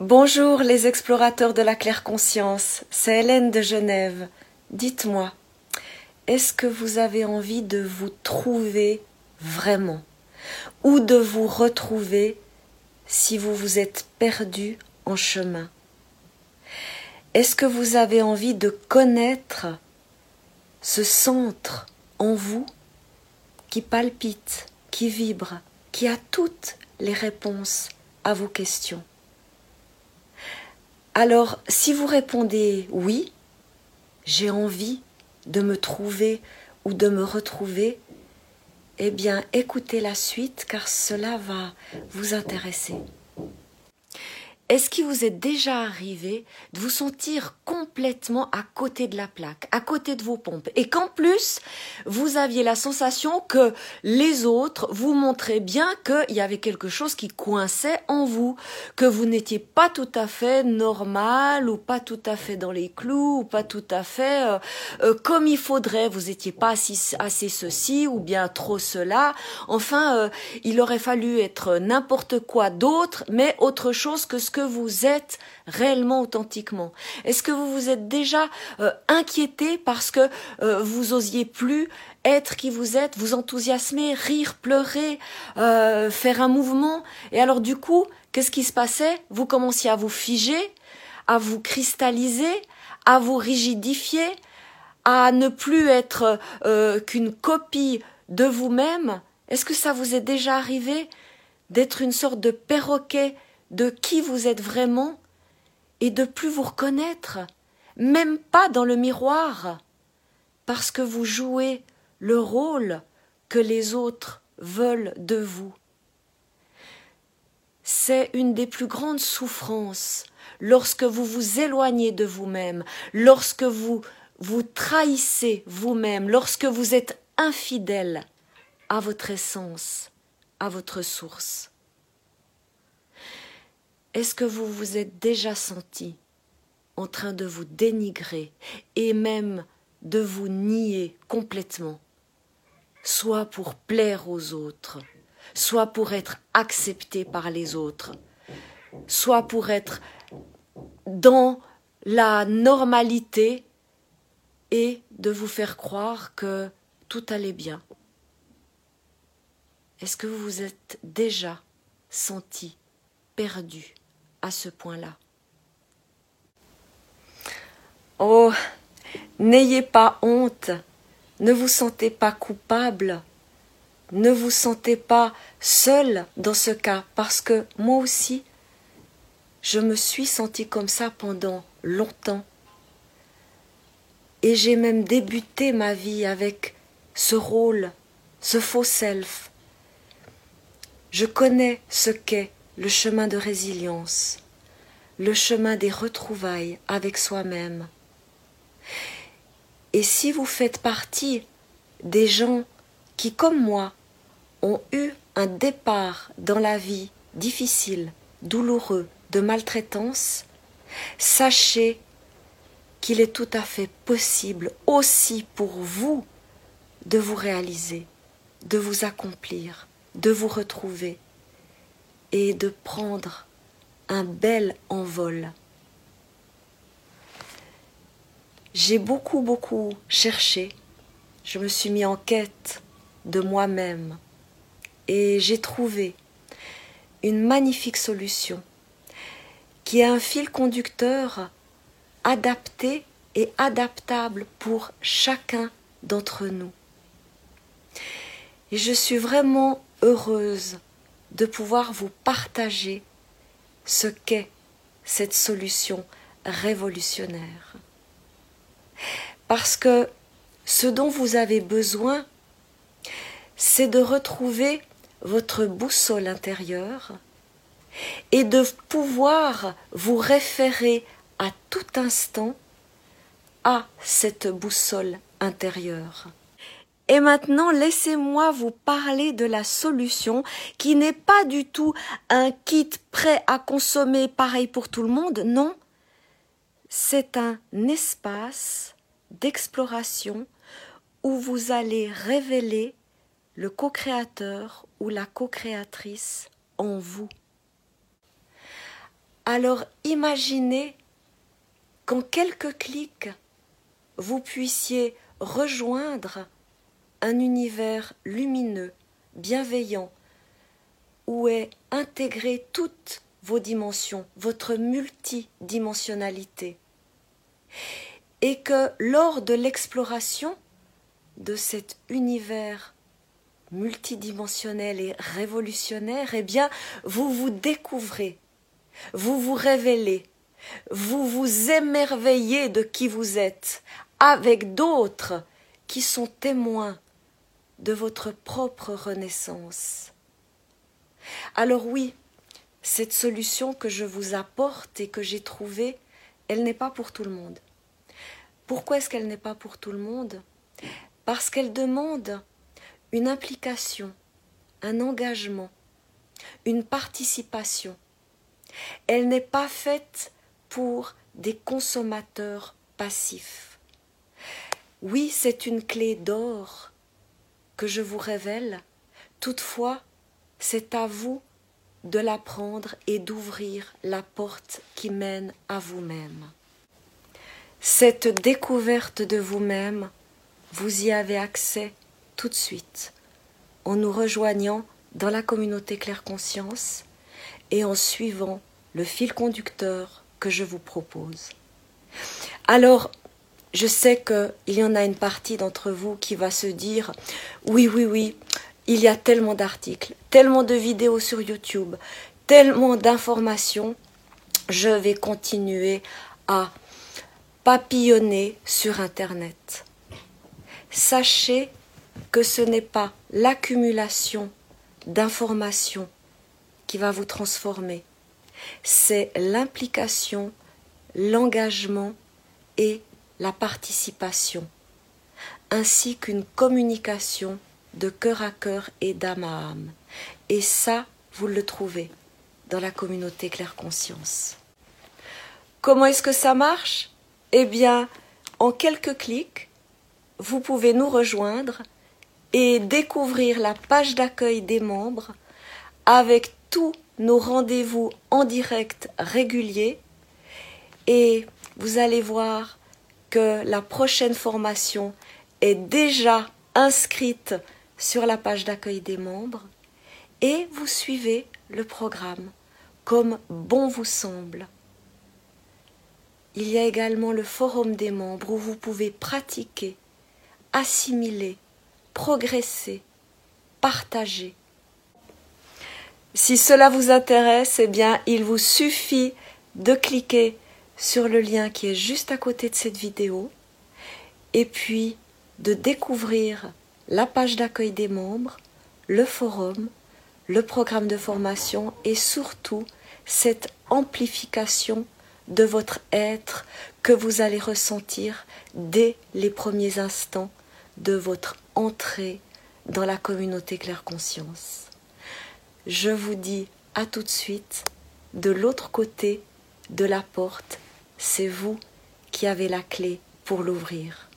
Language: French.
Bonjour les explorateurs de la claire conscience, c'est Hélène de Genève. Dites-moi, est-ce que vous avez envie de vous trouver vraiment? Ou de vous retrouver si vous vous êtes perdu en chemin? Est-ce que vous avez envie de connaître ce centre en vous qui palpite, qui vibre, qui a toutes les réponses à vos questions? Alors, si vous répondez oui, j'ai envie de me trouver ou de me retrouver, eh bien, écoutez la suite car cela va vous intéresser. Est-ce qu'il vous est déjà arrivé de vous sentir complètement à côté de la plaque, à côté de vos pompes, et qu'en plus, vous aviez la sensation que les autres vous montraient bien qu'il y avait quelque chose qui coinçait en vous, que vous n'étiez pas tout à fait normal, ou pas tout à fait dans les clous, ou pas tout à fait euh, euh, comme il faudrait, vous n'étiez pas assez, assez, ceci, ou bien trop cela. Enfin, euh, il aurait fallu être n'importe quoi d'autre, mais autre chose que ce que vous êtes réellement authentiquement. Est-ce que vous vous êtes déjà euh, inquiété parce que euh, vous osiez plus être qui vous êtes, vous enthousiasmer, rire, pleurer, euh, faire un mouvement? Et alors du coup, qu'est-ce qui se passait? Vous commenciez à vous figer, à vous cristalliser, à vous rigidifier, à ne plus être qu'une copie de vous-même. Est-ce que ça vous est déjà arrivé d'être une sorte de perroquet de qui vous êtes vraiment et de plus vous reconnaître, même pas dans le miroir, parce que vous jouez le rôle que les autres veulent de vous. C'est une des plus grandes souffrances lorsque vous vous éloignez de vous-même, lorsque vous vous trahissez vous-même, lorsque vous êtes infidèle à votre essence, à votre source. Est-ce que vous vous êtes déjà senti en train de vous dénigrer et même de vous nier complètement, soit pour plaire aux autres, soit pour être accepté par les autres, soit pour être dans la normalité et de vous faire croire que tout allait bien? Est-ce que vous vous êtes déjà senti perdu à ce point-là. Oh, n'ayez pas honte, ne vous sentez pas coupable, ne vous sentez pas seul dans ce cas, parce que moi aussi, je me suis sentie comme ça pendant longtemps. Et j'ai même débuté ma vie avec ce rôle, ce faux self. Je connais ce qu'est le chemin de résilience, le chemin des retrouvailles avec soi-même. Et si vous faites partie des gens qui, comme moi, ont eu un départ dans la vie difficile, douloureux, de maltraitance, sachez qu'il est tout à fait possible aussi pour vous de vous réaliser, de vous accomplir, de vous retrouver et de prendre un bel envol. J'ai beaucoup, beaucoup cherché, je me suis mis en quête de moi-même et j'ai trouvé une magnifique solution qui est un fil conducteur adapté et adaptable pour chacun d'entre nous. Et je suis vraiment heureuse de pouvoir vous partager ce qu'est cette solution révolutionnaire. Parce que ce dont vous avez besoin, c'est de retrouver votre boussole intérieure et de pouvoir vous référer à tout instant à cette boussole intérieure. Et maintenant, laissez-moi vous parler de la solution qui n'est pas du tout un kit prêt à consommer pareil pour tout le monde, non. C'est un espace d'exploration où vous allez révéler le co-créateur ou la co-créatrice en vous. Alors imaginez qu'en quelques clics, vous puissiez rejoindre un univers lumineux, bienveillant, où est intégrée toutes vos dimensions, votre multidimensionnalité. Et que lors de l'exploration de cet univers multidimensionnel et révolutionnaire, eh bien, vous vous découvrez, vous vous révélez, vous vous émerveillez de qui vous êtes, avec d'autres qui sont témoins de votre propre renaissance. Alors oui, cette solution que je vous apporte et que j'ai trouvée, elle n'est pas pour tout le monde. Pourquoi est-ce qu'elle n'est pas pour tout le monde? Parce qu'elle demande une implication, un engagement, une participation. Elle n'est pas faite pour des consommateurs passifs. Oui, c'est une clé d'or que je vous révèle, toutefois, c'est à vous de l'apprendre et d'ouvrir la porte qui mène à vous-même. Cette découverte de vous-même, vous y avez accès tout de suite en nous rejoignant dans la communauté Claire Conscience et en suivant le fil conducteur que je vous propose. Alors, je sais qu'il y en a une partie d'entre vous qui va se dire oui, oui, oui, il y a tellement d'articles, tellement de vidéos sur YouTube, tellement d'informations, je vais continuer à papillonner sur Internet. Sachez que ce n'est pas l'accumulation d'informations qui va vous transformer, c'est l'implication, l'engagement et la participation, ainsi qu'une communication de cœur à cœur et d'âme à âme. Et ça, vous le trouvez dans la communauté Claire Conscience. Comment est-ce que ça marche? Eh bien, en quelques clics, vous pouvez nous rejoindre et découvrir la page d'accueil des membres avec tous nos rendez-vous en direct réguliers et vous allez voir que la prochaine formation est déjà inscrite sur la page d'accueil des membres et vous suivez le programme comme bon vous semble. Il y a également le forum des membres où vous pouvez pratiquer, assimiler, progresser, partager. Si cela vous intéresse, eh bien, il vous suffit de cliquer sur le lien qui est juste à côté de cette vidéo et puis de découvrir la page d'accueil des membres, le forum, le programme de formation et surtout cette amplification de votre être que vous allez ressentir dès les premiers instants de votre entrée dans la communauté Claire Conscience. Je vous dis à tout de suite, de l'autre côté de la porte, c'est vous qui avez la clé pour l'ouvrir.